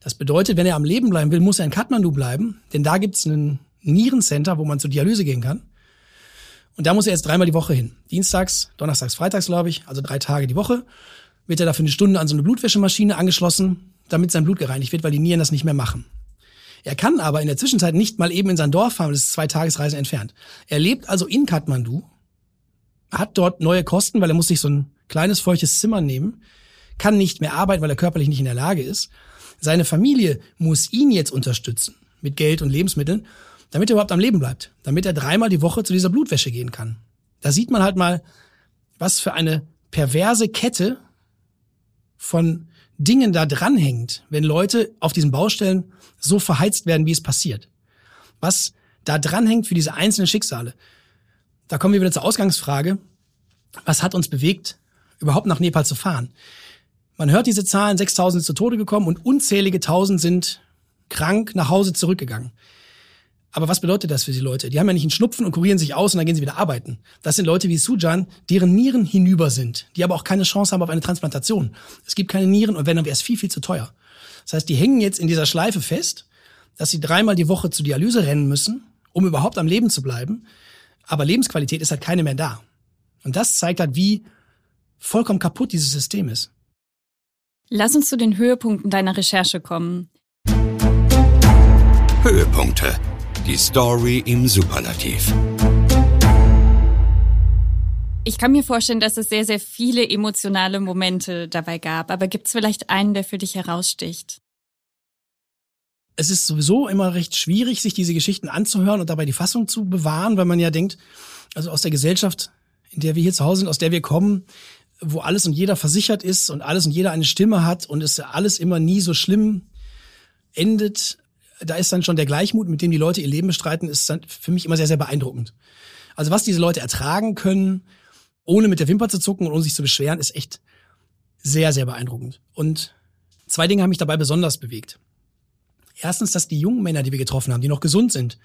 C: Das bedeutet, wenn er am Leben bleiben will, muss er in Kathmandu bleiben, denn da gibt es ein Nierencenter, wo man zur Dialyse gehen kann. Und da muss er jetzt dreimal die Woche hin. Dienstags, Donnerstags, Freitags, glaube ich, also drei Tage die Woche, wird er dafür eine Stunde an so eine Blutwäschemaschine angeschlossen, damit sein Blut gereinigt wird, weil die Nieren das nicht mehr machen. Er kann aber in der Zwischenzeit nicht mal eben in sein Dorf fahren, das ist zwei Tagesreisen entfernt. Er lebt also in Kathmandu, hat dort neue Kosten, weil er muss sich so ein kleines feuchtes Zimmer nehmen, kann nicht mehr arbeiten, weil er körperlich nicht in der Lage ist. Seine Familie muss ihn jetzt unterstützen mit Geld und Lebensmitteln, damit er überhaupt am Leben bleibt, damit er dreimal die Woche zu dieser Blutwäsche gehen kann. Da sieht man halt mal, was für eine perverse Kette von Dingen da dranhängt, wenn Leute auf diesen Baustellen so verheizt werden, wie es passiert. Was da dranhängt für diese einzelnen Schicksale. Da kommen wir wieder zur Ausgangsfrage. Was hat uns bewegt, überhaupt nach Nepal zu fahren? Man hört diese Zahlen, 6000 sind zu Tode gekommen und unzählige Tausend sind krank nach Hause zurückgegangen. Aber was bedeutet das für die Leute? Die haben ja nicht einen Schnupfen und kurieren sich aus und dann gehen sie wieder arbeiten. Das sind Leute wie Sujan, deren Nieren hinüber sind, die aber auch keine Chance haben auf eine Transplantation. Es gibt keine Nieren und wenn, dann wäre es viel, viel zu teuer. Das heißt, die hängen jetzt in dieser Schleife fest, dass sie dreimal die Woche zur Dialyse rennen müssen, um überhaupt am Leben zu bleiben. Aber Lebensqualität ist halt keine mehr da. Und das zeigt halt, wie vollkommen kaputt dieses System ist.
B: Lass uns zu den Höhepunkten deiner Recherche kommen.
A: Höhepunkte. Die Story im Superlativ.
B: Ich kann mir vorstellen, dass es sehr, sehr viele emotionale Momente dabei gab. Aber gibt es vielleicht einen, der für dich heraussticht?
C: Es ist sowieso immer recht schwierig, sich diese Geschichten anzuhören und dabei die Fassung zu bewahren, weil man ja denkt, also aus der Gesellschaft, in der wir hier zu Hause sind, aus der wir kommen, wo alles und jeder versichert ist und alles und jeder eine Stimme hat und es alles immer nie so schlimm endet, da ist dann schon der Gleichmut, mit dem die Leute ihr Leben bestreiten, ist dann für mich immer sehr, sehr beeindruckend. Also was diese Leute ertragen können, ohne mit der Wimper zu zucken und ohne sich zu beschweren, ist echt sehr, sehr beeindruckend. Und zwei Dinge haben mich dabei besonders bewegt. Erstens, dass die jungen Männer, die wir getroffen haben, die noch gesund sind,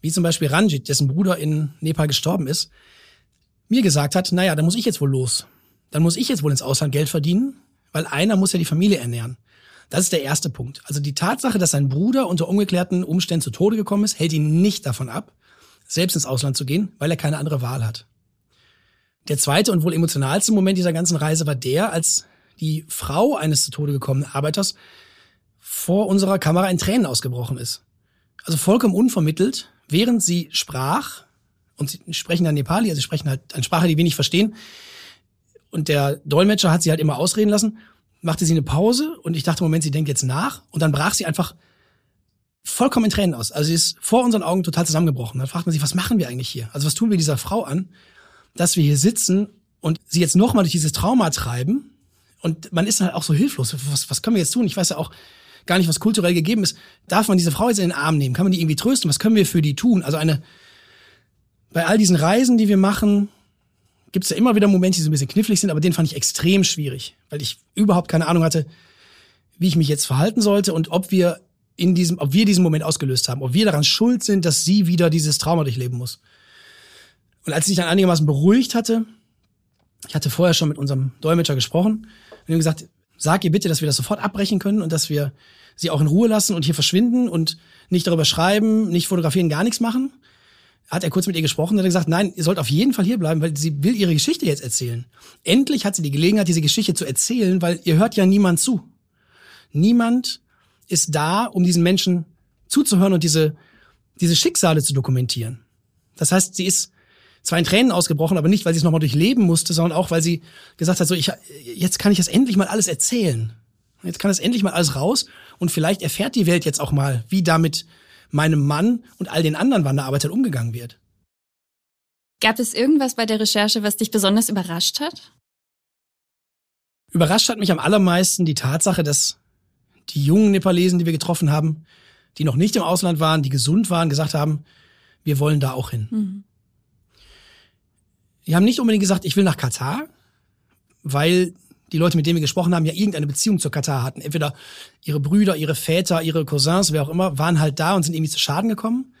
C: wie zum Beispiel Ranjit, dessen Bruder in Nepal gestorben ist, mir gesagt hat, naja, dann muss ich jetzt wohl los. Dann muss ich jetzt wohl ins Ausland Geld verdienen, weil einer muss ja die Familie ernähren. Das ist der erste Punkt. Also die Tatsache, dass sein Bruder unter ungeklärten Umständen zu Tode gekommen ist, hält ihn nicht davon ab, selbst ins Ausland zu gehen, weil er keine andere Wahl hat. Der zweite und wohl emotionalste Moment dieser ganzen Reise war der, als die Frau eines zu Tode gekommenen Arbeiters vor unserer Kamera in Tränen ausgebrochen ist. Also vollkommen unvermittelt, während sie sprach, und sie sprechen dann Nepali, also sie sprechen halt eine Sprache, die wenig verstehen, und der Dolmetscher hat sie halt immer ausreden lassen machte sie eine Pause und ich dachte, Moment, sie denkt jetzt nach und dann brach sie einfach vollkommen in Tränen aus. Also sie ist vor unseren Augen total zusammengebrochen. Dann fragt man sich, was machen wir eigentlich hier? Also was tun wir dieser Frau an, dass wir hier sitzen und sie jetzt nochmal durch dieses Trauma treiben und man ist halt auch so hilflos. Was, was können wir jetzt tun? Ich weiß ja auch gar nicht, was kulturell gegeben ist. Darf man diese Frau jetzt in den Arm nehmen? Kann man die irgendwie trösten? Was können wir für die tun? Also eine, bei all diesen Reisen, die wir machen, gibt es ja immer wieder Momente, die so ein bisschen knifflig sind, aber den fand ich extrem schwierig, weil ich überhaupt keine Ahnung hatte, wie ich mich jetzt verhalten sollte und ob wir in diesem, ob wir diesen Moment ausgelöst haben, ob wir daran schuld sind, dass sie wieder dieses Trauma durchleben muss. Und als ich dann einigermaßen beruhigt hatte, ich hatte vorher schon mit unserem Dolmetscher gesprochen und ihm gesagt, sag ihr bitte, dass wir das sofort abbrechen können und dass wir sie auch in Ruhe lassen und hier verschwinden und nicht darüber schreiben, nicht fotografieren, gar nichts machen hat er kurz mit ihr gesprochen und hat gesagt, nein, ihr sollt auf jeden Fall hierbleiben, weil sie will ihre Geschichte jetzt erzählen. Endlich hat sie die Gelegenheit, diese Geschichte zu erzählen, weil ihr hört ja niemand zu. Niemand ist da, um diesen Menschen zuzuhören und diese, diese Schicksale zu dokumentieren. Das heißt, sie ist zwar in Tränen ausgebrochen, aber nicht, weil sie es nochmal durchleben musste, sondern auch, weil sie gesagt hat, so, ich, jetzt kann ich das endlich mal alles erzählen. Jetzt kann das endlich mal alles raus und vielleicht erfährt die Welt jetzt auch mal, wie damit meinem Mann und all den anderen Wanderarbeitern umgegangen wird.
B: Gab es irgendwas bei der Recherche, was dich besonders überrascht hat?
C: Überrascht hat mich am allermeisten die Tatsache, dass die jungen Nepalesen, die wir getroffen haben, die noch nicht im Ausland waren, die gesund waren, gesagt haben, wir wollen da auch hin. Mhm. Die haben nicht unbedingt gesagt, ich will nach Katar, weil die Leute, mit denen wir gesprochen haben, ja irgendeine Beziehung zur Katar hatten. Entweder ihre Brüder, ihre Väter, ihre Cousins, wer auch immer, waren halt da und sind irgendwie zu Schaden gekommen.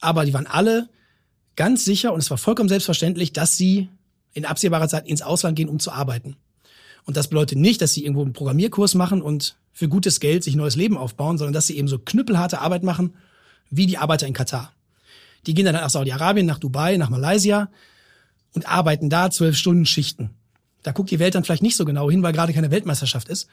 C: Aber die waren alle ganz sicher und es war vollkommen selbstverständlich, dass sie in absehbarer Zeit ins Ausland gehen, um zu arbeiten. Und das bedeutet nicht, dass sie irgendwo einen Programmierkurs machen und für gutes Geld sich ein neues Leben aufbauen, sondern dass sie eben so knüppelharte Arbeit machen, wie die Arbeiter in Katar. Die gehen dann nach Saudi-Arabien, nach Dubai, nach Malaysia und arbeiten da zwölf Stunden Schichten. Da guckt die Welt dann vielleicht nicht so genau hin, weil gerade keine Weltmeisterschaft ist.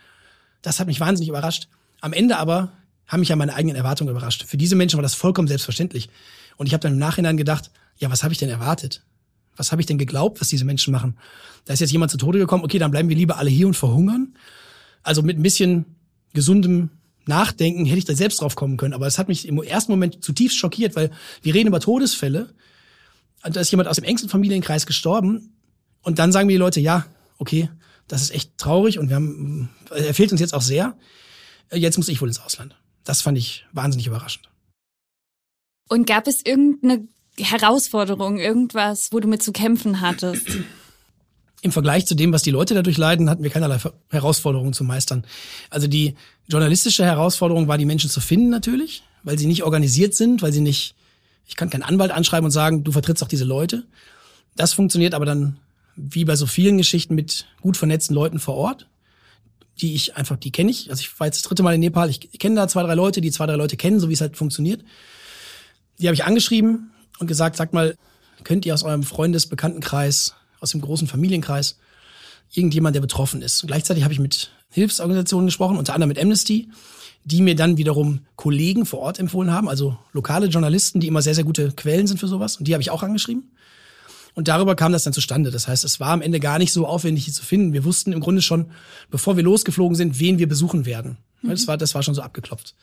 C: Das hat mich wahnsinnig überrascht. Am Ende aber haben mich ja meine eigenen Erwartungen überrascht. Für diese Menschen war das vollkommen selbstverständlich. Und ich habe dann im Nachhinein gedacht, ja, was habe ich denn erwartet? Was habe ich denn geglaubt, was diese Menschen machen? Da ist jetzt jemand zu Tode gekommen, okay, dann bleiben wir lieber alle hier und verhungern. Also mit ein bisschen gesundem Nachdenken hätte ich da selbst drauf kommen können. Aber es hat mich im ersten Moment zutiefst schockiert, weil wir reden über Todesfälle. Und da ist jemand aus dem engsten Familienkreis gestorben. Und dann sagen mir die Leute, ja, okay, das ist echt traurig und wir haben, er fehlt uns jetzt auch sehr. Jetzt muss ich wohl ins Ausland. Das fand ich wahnsinnig überraschend.
B: Und gab es irgendeine Herausforderung, irgendwas, wo du mit zu kämpfen hattest?
C: Im Vergleich zu dem, was die Leute dadurch leiden, hatten wir keinerlei Herausforderungen zu meistern. Also die journalistische Herausforderung war, die Menschen zu finden natürlich, weil sie nicht organisiert sind, weil sie nicht, ich kann keinen Anwalt anschreiben und sagen, du vertrittst auch diese Leute. Das funktioniert aber dann wie bei so vielen Geschichten mit gut vernetzten Leuten vor Ort, die ich einfach, die kenne ich. Also ich war jetzt das dritte Mal in Nepal, ich kenne da zwei, drei Leute, die zwei, drei Leute kennen, so wie es halt funktioniert. Die habe ich angeschrieben und gesagt, sagt mal, könnt ihr aus eurem Freundesbekanntenkreis, aus dem großen Familienkreis, irgendjemand, der betroffen ist. Und gleichzeitig habe ich mit Hilfsorganisationen gesprochen, unter anderem mit Amnesty, die mir dann wiederum Kollegen vor Ort empfohlen haben, also lokale Journalisten, die immer sehr, sehr gute Quellen sind für sowas. Und die habe ich auch angeschrieben. Und darüber kam das dann zustande. Das heißt, es war am Ende gar nicht so aufwendig, die zu finden. Wir wussten im Grunde schon, bevor wir losgeflogen sind, wen wir besuchen werden. Mhm. Das, war, das war schon so abgeklopft.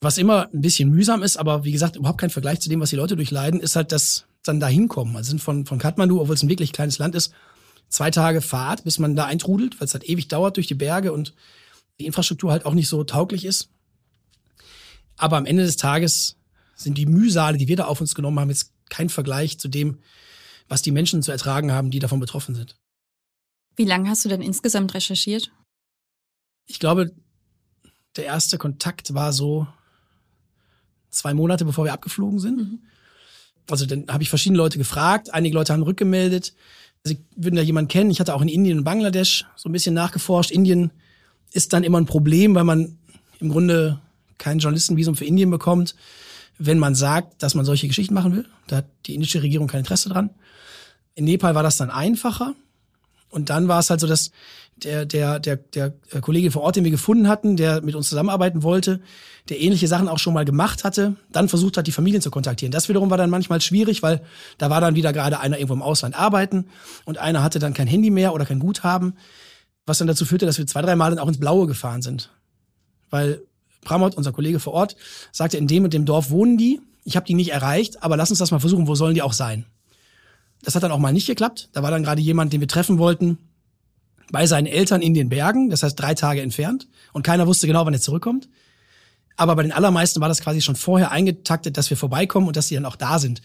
C: Was immer ein bisschen mühsam ist, aber wie gesagt, überhaupt kein Vergleich zu dem, was die Leute durchleiden, ist halt das dann da hinkommen. Also sind von, von Kathmandu, obwohl es ein wirklich kleines Land ist, zwei Tage Fahrt, bis man da eintrudelt, weil es halt ewig dauert durch die Berge und die Infrastruktur halt auch nicht so tauglich ist. Aber am Ende des Tages sind die Mühsale, die wir da auf uns genommen haben, jetzt kein Vergleich zu dem, was die Menschen zu ertragen haben, die davon betroffen sind.
B: Wie lange hast du denn insgesamt recherchiert?
C: Ich glaube, der erste Kontakt war so zwei Monate, bevor wir abgeflogen sind. Mhm. Also dann habe ich verschiedene Leute gefragt, einige Leute haben rückgemeldet, sie würden da jemanden kennen. Ich hatte auch in Indien und Bangladesch so ein bisschen nachgeforscht. Indien ist dann immer ein Problem, weil man im Grunde kein Journalistenvisum für Indien bekommt, wenn man sagt, dass man solche Geschichten machen will. Da hat die indische Regierung kein Interesse dran. In Nepal war das dann einfacher. Und dann war es halt so, dass der, der, der, der Kollege vor Ort, den wir gefunden hatten, der mit uns zusammenarbeiten wollte, der ähnliche Sachen auch schon mal gemacht hatte, dann versucht hat, die Familien zu kontaktieren. Das wiederum war dann manchmal schwierig, weil da war dann wieder gerade einer irgendwo im Ausland arbeiten und einer hatte dann kein Handy mehr oder kein Guthaben, was dann dazu führte, dass wir zwei, drei Mal dann auch ins Blaue gefahren sind. Weil Pramot, unser Kollege vor Ort, sagte, in dem und dem Dorf wohnen die. Ich habe die nicht erreicht, aber lass uns das mal versuchen, wo sollen die auch sein? Das hat dann auch mal nicht geklappt. Da war dann gerade jemand, den wir treffen wollten, bei seinen Eltern in den Bergen, das heißt drei Tage entfernt. Und keiner wusste genau, wann er zurückkommt. Aber bei den allermeisten war das quasi schon vorher eingetaktet, dass wir vorbeikommen und dass sie dann auch da sind.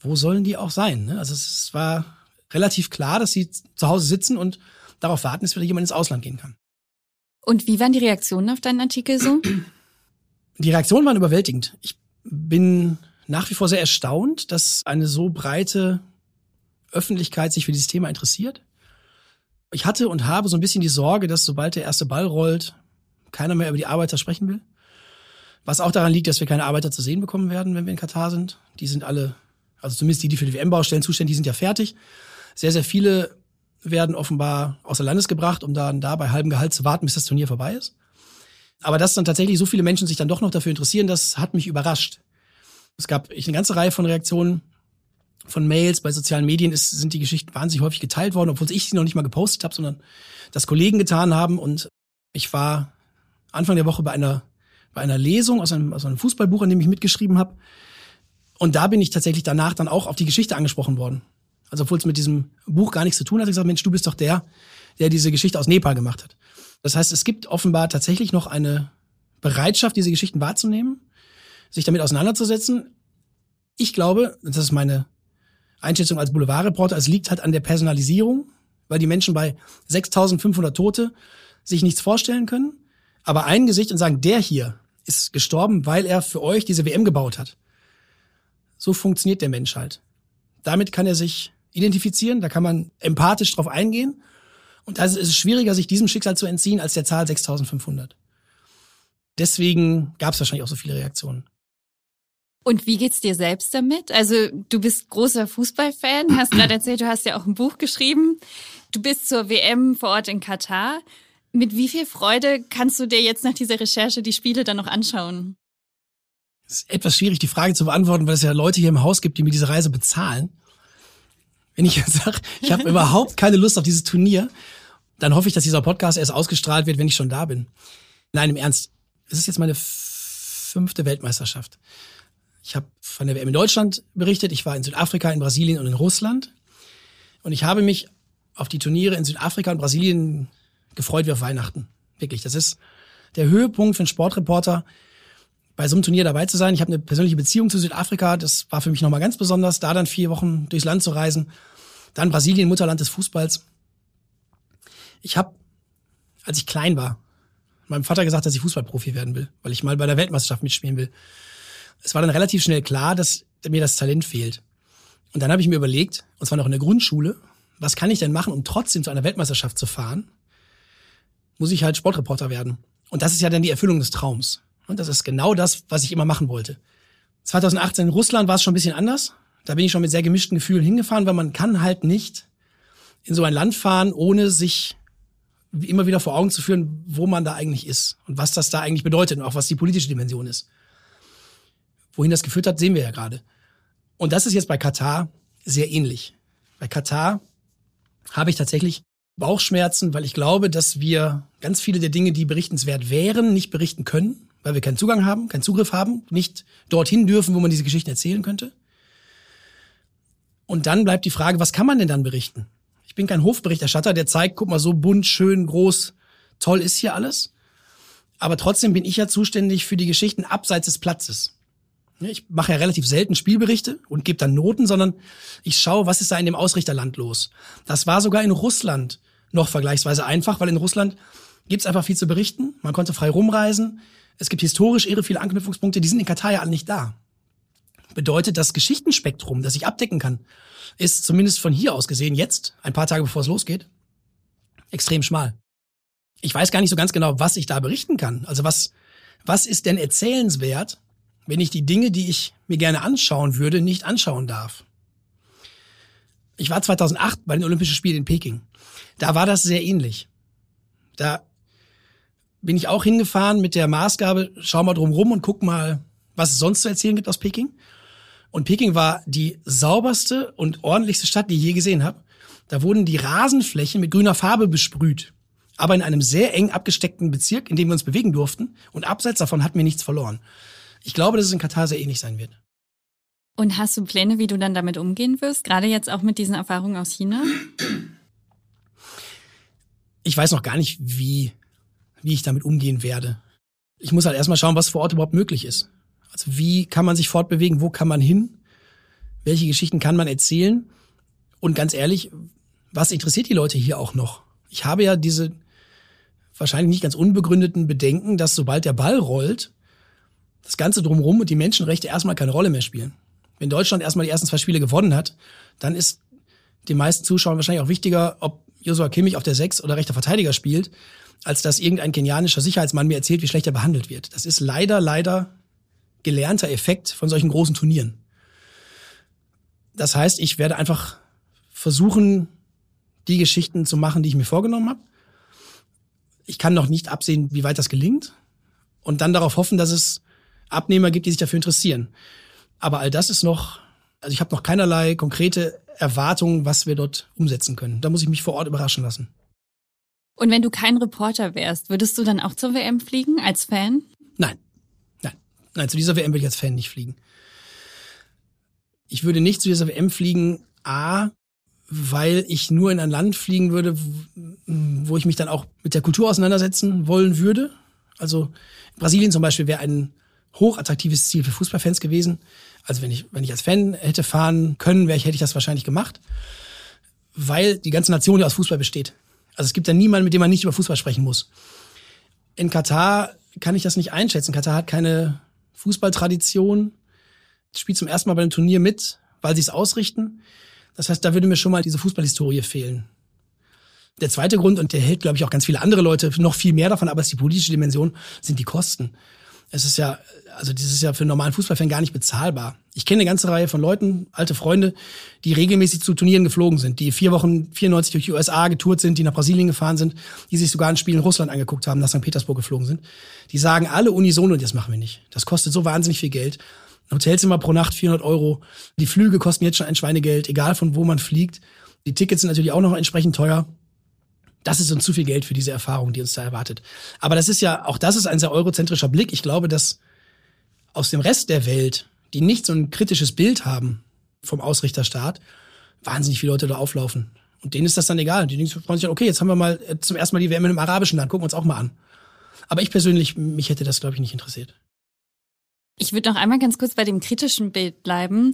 C: Wo sollen die auch sein? Ne? Also es war relativ klar, dass sie zu Hause sitzen und darauf warten, dass wieder jemand ins Ausland gehen kann.
B: Und wie waren die Reaktionen auf deinen Artikel so?
C: Die Reaktionen waren überwältigend. Ich bin nach wie vor sehr erstaunt, dass eine so breite Öffentlichkeit sich für dieses Thema interessiert. Ich hatte und habe so ein bisschen die Sorge, dass sobald der erste Ball rollt, keiner mehr über die Arbeiter sprechen will. Was auch daran liegt, dass wir keine Arbeiter zu sehen bekommen werden, wenn wir in Katar sind. Die sind alle, also zumindest die, die für die WM-Baustellen zuständig, die sind ja fertig. Sehr, sehr viele werden offenbar außer Landes gebracht, um dann da bei halbem Gehalt zu warten, bis das Turnier vorbei ist. Aber dass dann tatsächlich so viele Menschen sich dann doch noch dafür interessieren, das hat mich überrascht. Es gab eine ganze Reihe von Reaktionen von Mails bei sozialen Medien ist, sind die Geschichten wahnsinnig häufig geteilt worden, obwohl ich sie noch nicht mal gepostet habe, sondern das Kollegen getan haben. Und ich war Anfang der Woche bei einer, bei einer Lesung aus einem, aus einem Fußballbuch, an dem ich mitgeschrieben habe. Und da bin ich tatsächlich danach dann auch auf die Geschichte angesprochen worden. Also obwohl es mit diesem Buch gar nichts zu tun hat, gesagt, Mensch, du bist doch der, der diese Geschichte aus Nepal gemacht hat. Das heißt, es gibt offenbar tatsächlich noch eine Bereitschaft, diese Geschichten wahrzunehmen, sich damit auseinanderzusetzen. Ich glaube, das ist meine Einschätzung als Boulevardreporter, es liegt halt an der Personalisierung, weil die Menschen bei 6500 Tote sich nichts vorstellen können, aber ein Gesicht und sagen, der hier ist gestorben, weil er für euch diese WM gebaut hat. So funktioniert der Mensch halt. Damit kann er sich identifizieren, da kann man empathisch drauf eingehen. Und da ist es schwieriger, sich diesem Schicksal zu entziehen, als der Zahl 6500. Deswegen gab es wahrscheinlich auch so viele Reaktionen.
B: Und wie geht's dir selbst damit? Also du bist großer Fußballfan, hast gerade erzählt, du hast ja auch ein Buch geschrieben. Du bist zur WM vor Ort in Katar. Mit wie viel Freude kannst du dir jetzt nach dieser Recherche die Spiele dann noch anschauen?
C: Es ist etwas schwierig, die Frage zu beantworten, weil es ja Leute hier im Haus gibt, die mir diese Reise bezahlen. Wenn ich jetzt sage, ich habe überhaupt keine Lust auf dieses Turnier, dann hoffe ich, dass dieser Podcast erst ausgestrahlt wird, wenn ich schon da bin. Nein, im Ernst. Es ist jetzt meine fünfte Weltmeisterschaft. Ich habe von der WM in Deutschland berichtet, ich war in Südafrika, in Brasilien und in Russland. Und ich habe mich auf die Turniere in Südafrika und Brasilien gefreut wie auf Weihnachten. Wirklich, das ist der Höhepunkt für einen Sportreporter, bei so einem Turnier dabei zu sein. Ich habe eine persönliche Beziehung zu Südafrika, das war für mich nochmal ganz besonders, da dann vier Wochen durchs Land zu reisen. Dann Brasilien, Mutterland des Fußballs. Ich habe, als ich klein war, meinem Vater gesagt, dass ich Fußballprofi werden will, weil ich mal bei der Weltmeisterschaft mitspielen will. Es war dann relativ schnell klar, dass mir das Talent fehlt. Und dann habe ich mir überlegt, und zwar noch in der Grundschule, was kann ich denn machen, um trotzdem zu einer Weltmeisterschaft zu fahren? Muss ich halt Sportreporter werden. Und das ist ja dann die Erfüllung des Traums. Und das ist genau das, was ich immer machen wollte. 2018 in Russland war es schon ein bisschen anders. Da bin ich schon mit sehr gemischten Gefühlen hingefahren, weil man kann halt nicht in so ein Land fahren, ohne sich immer wieder vor Augen zu führen, wo man da eigentlich ist und was das da eigentlich bedeutet und auch was die politische Dimension ist. Wohin das geführt hat, sehen wir ja gerade. Und das ist jetzt bei Katar sehr ähnlich. Bei Katar habe ich tatsächlich Bauchschmerzen, weil ich glaube, dass wir ganz viele der Dinge, die berichtenswert wären, nicht berichten können, weil wir keinen Zugang haben, keinen Zugriff haben, nicht dorthin dürfen, wo man diese Geschichten erzählen könnte. Und dann bleibt die Frage, was kann man denn dann berichten? Ich bin kein Hofberichterstatter, der zeigt, guck mal, so bunt, schön, groß, toll ist hier alles. Aber trotzdem bin ich ja zuständig für die Geschichten abseits des Platzes. Ich mache ja relativ selten Spielberichte und gebe dann Noten, sondern ich schaue, was ist da in dem Ausrichterland los. Das war sogar in Russland noch vergleichsweise einfach, weil in Russland gibt's einfach viel zu berichten. Man konnte frei rumreisen. Es gibt historisch irre viele Anknüpfungspunkte, die sind in Katar ja alle nicht da. Bedeutet, das Geschichtenspektrum, das ich abdecken kann, ist zumindest von hier aus gesehen jetzt, ein paar Tage bevor es losgeht, extrem schmal. Ich weiß gar nicht so ganz genau, was ich da berichten kann. Also was, was ist denn erzählenswert, wenn ich die Dinge, die ich mir gerne anschauen würde, nicht anschauen darf? Ich war 2008 bei den Olympischen Spielen in Peking. Da war das sehr ähnlich. Da bin ich auch hingefahren mit der Maßgabe, schau mal drum rum und guck mal, was es sonst zu erzählen gibt aus Peking. Und Peking war die sauberste und ordentlichste Stadt, die ich je gesehen habe. Da wurden die Rasenflächen mit grüner Farbe besprüht. Aber in einem sehr eng abgesteckten Bezirk, in dem wir uns bewegen durften. Und abseits davon hatten wir nichts verloren. Ich glaube, dass es in Katar sehr ähnlich sein wird.
B: Und hast du Pläne, wie du dann damit umgehen wirst? Gerade jetzt auch mit diesen Erfahrungen aus China?
C: Ich weiß noch gar nicht, wie, wie ich damit umgehen werde. Ich muss halt erstmal schauen, was vor Ort überhaupt möglich ist. Also wie kann man sich fortbewegen? Wo kann man hin? Welche Geschichten kann man erzählen? Und ganz ehrlich, was interessiert die Leute hier auch noch? Ich habe ja diese wahrscheinlich nicht ganz unbegründeten Bedenken, dass sobald der Ball rollt, das Ganze drumherum und die Menschenrechte erstmal keine Rolle mehr spielen. Wenn Deutschland erstmal die ersten zwei Spiele gewonnen hat, dann ist den meisten Zuschauern wahrscheinlich auch wichtiger, ob Joshua Kimmich auf der Sechs oder rechter Verteidiger spielt, als dass irgendein kenianischer Sicherheitsmann mir erzählt, wie schlecht er behandelt wird. Das ist leider, leider gelernter Effekt von solchen großen Turnieren. Das heißt, ich werde einfach versuchen, die Geschichten zu machen, die ich mir vorgenommen habe. Ich kann noch nicht absehen, wie weit das gelingt. Und dann darauf hoffen, dass es Abnehmer gibt, die sich dafür interessieren. Aber all das ist noch, also ich habe noch keinerlei konkrete Erwartungen, was wir dort umsetzen können. Da muss ich mich vor Ort überraschen lassen.
B: Und wenn du kein Reporter wärst, würdest du dann auch zur WM fliegen als Fan?
C: Nein. Nein, zu dieser WM will ich als Fan nicht fliegen. Ich würde nicht zu dieser WM fliegen, A, weil ich nur in ein Land fliegen würde, wo ich mich dann auch mit der Kultur auseinandersetzen wollen würde. Also Brasilien zum Beispiel wäre ein hochattraktives Ziel für Fußballfans gewesen. Also wenn ich, wenn ich als Fan hätte fahren können, wäre ich, hätte ich das wahrscheinlich gemacht. Weil die ganze Nation ja aus Fußball besteht. Also es gibt ja niemanden, mit dem man nicht über Fußball sprechen muss. In Katar kann ich das nicht einschätzen. Katar hat keine Fußballtradition, spielt zum ersten Mal bei einem Turnier mit, weil sie es ausrichten. Das heißt, da würde mir schon mal diese Fußballhistorie fehlen. Der zweite Grund, und der hält, glaube ich, auch ganz viele andere Leute noch viel mehr davon, aber es ist die politische Dimension, sind die Kosten. Es ist ja, also das ist ja für einen normalen Fußballfan gar nicht bezahlbar. Ich kenne eine ganze Reihe von Leuten, alte Freunde, die regelmäßig zu Turnieren geflogen sind, die vier Wochen 94 durch die USA getourt sind, die nach Brasilien gefahren sind, die sich sogar ein Spiel in Russland angeguckt haben, nach St. Petersburg geflogen sind. Die sagen alle unisono, das machen wir nicht. Das kostet so wahnsinnig viel Geld. Ein Hotelzimmer pro Nacht 400 Euro. Die Flüge kosten jetzt schon ein Schweinegeld, egal von wo man fliegt. Die Tickets sind natürlich auch noch entsprechend teuer. Das ist uns zu viel Geld für diese Erfahrung, die uns da erwartet. Aber das ist ja, auch das ist ein sehr eurozentrischer Blick. Ich glaube, dass aus dem Rest der Welt, die nicht so ein kritisches Bild haben vom Ausrichterstaat, wahnsinnig viele Leute da auflaufen. Und denen ist das dann egal. Die freuen sich okay, jetzt haben wir mal äh, zum ersten Mal die WM in einem arabischen Land, gucken wir uns auch mal an. Aber ich persönlich, mich hätte das, glaube ich, nicht interessiert.
B: Ich würde noch einmal ganz kurz bei dem kritischen Bild bleiben.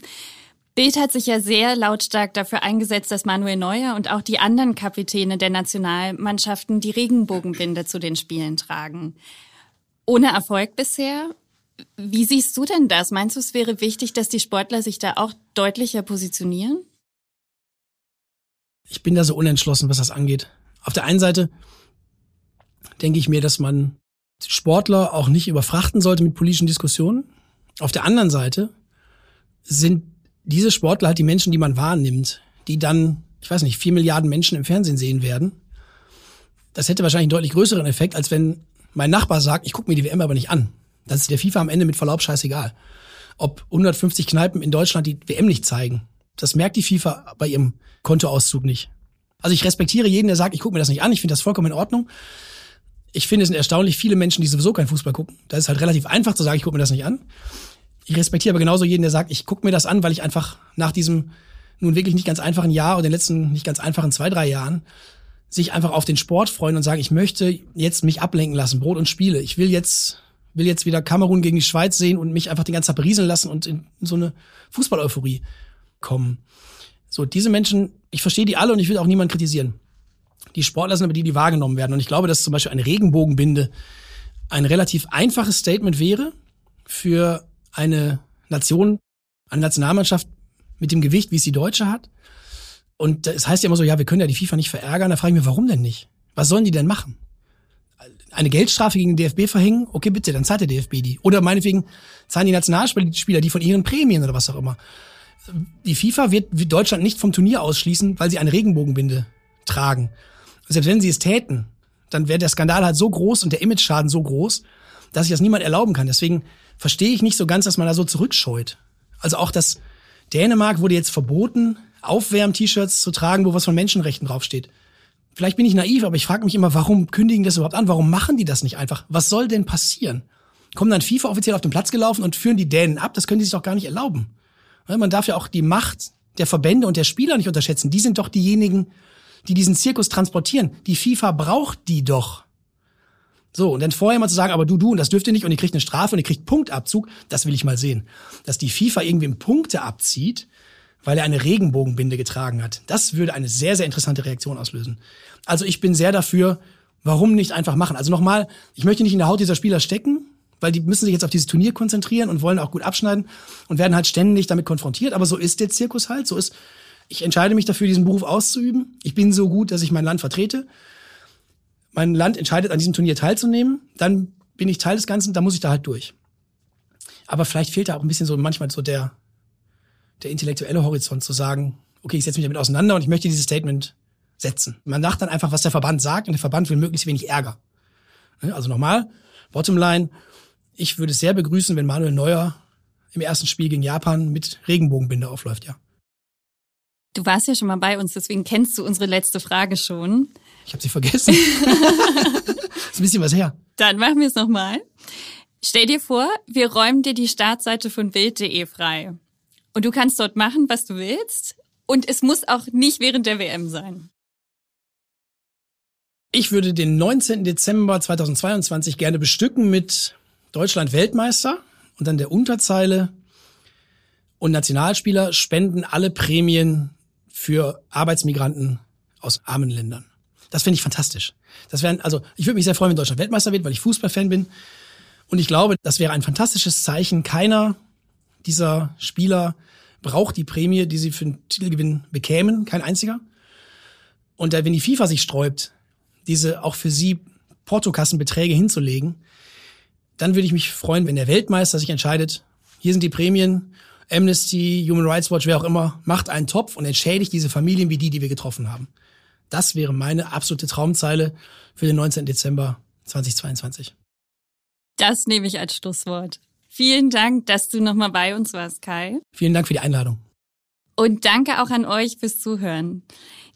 B: Bild hat sich ja sehr lautstark dafür eingesetzt, dass Manuel Neuer und auch die anderen Kapitäne der Nationalmannschaften die Regenbogenbinde zu den Spielen tragen. Ohne Erfolg bisher. Wie siehst du denn das? Meinst du, es wäre wichtig, dass die Sportler sich da auch deutlicher positionieren?
C: Ich bin da so unentschlossen, was das angeht. Auf der einen Seite denke ich mir, dass man Sportler auch nicht überfrachten sollte mit politischen Diskussionen. Auf der anderen Seite sind diese Sportler halt die Menschen, die man wahrnimmt, die dann, ich weiß nicht, vier Milliarden Menschen im Fernsehen sehen werden. Das hätte wahrscheinlich einen deutlich größeren Effekt, als wenn mein Nachbar sagt, ich gucke mir die WM aber nicht an. Das ist der FIFA am Ende mit Verlaub scheißegal. Ob 150 Kneipen in Deutschland die WM nicht zeigen, das merkt die FIFA bei ihrem Kontoauszug nicht. Also ich respektiere jeden, der sagt, ich gucke mir das nicht an, ich finde das vollkommen in Ordnung. Ich finde, es sind erstaunlich viele Menschen, die sowieso keinen Fußball gucken. Da ist halt relativ einfach zu sagen, ich gucke mir das nicht an. Ich respektiere aber genauso jeden, der sagt, ich gucke mir das an, weil ich einfach nach diesem nun wirklich nicht ganz einfachen Jahr oder den letzten nicht ganz einfachen zwei, drei Jahren sich einfach auf den Sport freuen und sagen, ich möchte jetzt mich ablenken lassen, Brot und Spiele. Ich will jetzt, will jetzt wieder Kamerun gegen die Schweiz sehen und mich einfach den ganzen Tag berieseln lassen und in so eine Fußball-Euphorie kommen. So, diese Menschen, ich verstehe die alle und ich will auch niemanden kritisieren. Die Sportler sind aber die, die wahrgenommen werden. Und ich glaube, dass zum Beispiel eine Regenbogenbinde ein relativ einfaches Statement wäre für eine Nation, eine Nationalmannschaft mit dem Gewicht, wie es die Deutsche hat. Und es heißt ja immer so, ja, wir können ja die FIFA nicht verärgern. Da frage ich mich, warum denn nicht? Was sollen die denn machen? Eine Geldstrafe gegen den DFB verhängen? Okay, bitte, dann zahlt der DFB die. Oder meinetwegen zahlen die Nationalspieler die von ihren Prämien oder was auch immer. Die FIFA wird Deutschland nicht vom Turnier ausschließen, weil sie eine Regenbogenbinde tragen. selbst wenn sie es täten, dann wäre der Skandal halt so groß und der Image-Schaden so groß, dass sich das niemand erlauben kann. Deswegen verstehe ich nicht so ganz, dass man da so zurückscheut. Also auch das Dänemark wurde jetzt verboten, Aufwärm-T-Shirts zu tragen, wo was von Menschenrechten draufsteht. Vielleicht bin ich naiv, aber ich frage mich immer, warum kündigen das überhaupt an? Warum machen die das nicht einfach? Was soll denn passieren? Kommen dann FIFA offiziell auf den Platz gelaufen und führen die Dänen ab? Das können die sich doch gar nicht erlauben. Man darf ja auch die Macht der Verbände und der Spieler nicht unterschätzen. Die sind doch diejenigen, die diesen Zirkus transportieren. Die FIFA braucht die doch. So, und dann vorher mal zu sagen, aber du, du, und das dürft ihr nicht, und ihr kriegt eine Strafe und ihr kriegt Punktabzug, das will ich mal sehen. Dass die FIFA irgendwie Punkte abzieht, weil er eine Regenbogenbinde getragen hat. Das würde eine sehr, sehr interessante Reaktion auslösen. Also ich bin sehr dafür, warum nicht einfach machen? Also nochmal, ich möchte nicht in der Haut dieser Spieler stecken, weil die müssen sich jetzt auf dieses Turnier konzentrieren und wollen auch gut abschneiden und werden halt ständig damit konfrontiert. Aber so ist der Zirkus halt. So ist, ich entscheide mich dafür, diesen Beruf auszuüben. Ich bin so gut, dass ich mein Land vertrete mein Land entscheidet, an diesem Turnier teilzunehmen, dann bin ich Teil des Ganzen, dann muss ich da halt durch. Aber vielleicht fehlt da auch ein bisschen so manchmal so der, der intellektuelle Horizont zu sagen, okay, ich setze mich damit auseinander und ich möchte dieses Statement setzen. Man sagt dann einfach, was der Verband sagt und der Verband will möglichst wenig Ärger. Ne, also nochmal, Bottomline, ich würde es sehr begrüßen, wenn Manuel Neuer im ersten Spiel gegen Japan mit Regenbogenbinde aufläuft, ja.
B: Du warst ja schon mal bei uns, deswegen kennst du unsere letzte Frage schon.
C: Ich habe sie vergessen. [LAUGHS] ist ein bisschen was her.
B: Dann machen wir es nochmal. Stell dir vor, wir räumen dir die Startseite von Bild.de frei. Und du kannst dort machen, was du willst. Und es muss auch nicht während der WM sein.
C: Ich würde den 19. Dezember 2022 gerne bestücken mit Deutschland Weltmeister und dann der Unterzeile und Nationalspieler spenden alle Prämien für Arbeitsmigranten aus armen Ländern. Das fände ich fantastisch. Das wären, also ich würde mich sehr freuen, wenn Deutschland Weltmeister wird, weil ich Fußballfan bin. Und ich glaube, das wäre ein fantastisches Zeichen. Keiner dieser Spieler braucht die Prämie, die sie für den Titelgewinn bekämen, kein einziger. Und wenn die FIFA sich sträubt, diese auch für sie Portokassenbeträge hinzulegen, dann würde ich mich freuen, wenn der Weltmeister sich entscheidet, hier sind die Prämien, Amnesty, Human Rights Watch, wer auch immer, macht einen Topf und entschädigt diese Familien wie die, die wir getroffen haben. Das wäre meine absolute Traumzeile für den 19. Dezember 2022.
B: Das nehme ich als Schlusswort. Vielen Dank, dass du nochmal bei uns warst, Kai.
C: Vielen Dank für die Einladung.
B: Und danke auch an euch fürs Zuhören.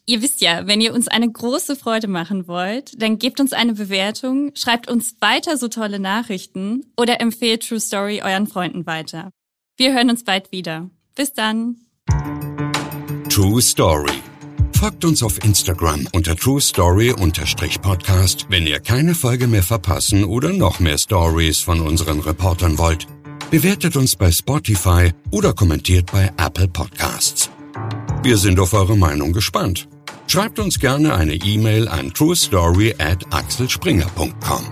B: Ihr wisst ja, wenn ihr uns eine große Freude machen wollt, dann gebt uns eine Bewertung, schreibt uns weiter so tolle Nachrichten oder empfehlt True Story euren Freunden weiter. Wir hören uns bald wieder. Bis dann.
A: True Story. Folgt uns auf Instagram unter True Story-Podcast, wenn ihr keine Folge mehr verpassen oder noch mehr Stories von unseren Reportern wollt. bewertet uns bei Spotify oder kommentiert bei Apple Podcasts. Wir sind auf eure Meinung gespannt. Schreibt uns gerne eine E-Mail an truestory at axelspringer.com.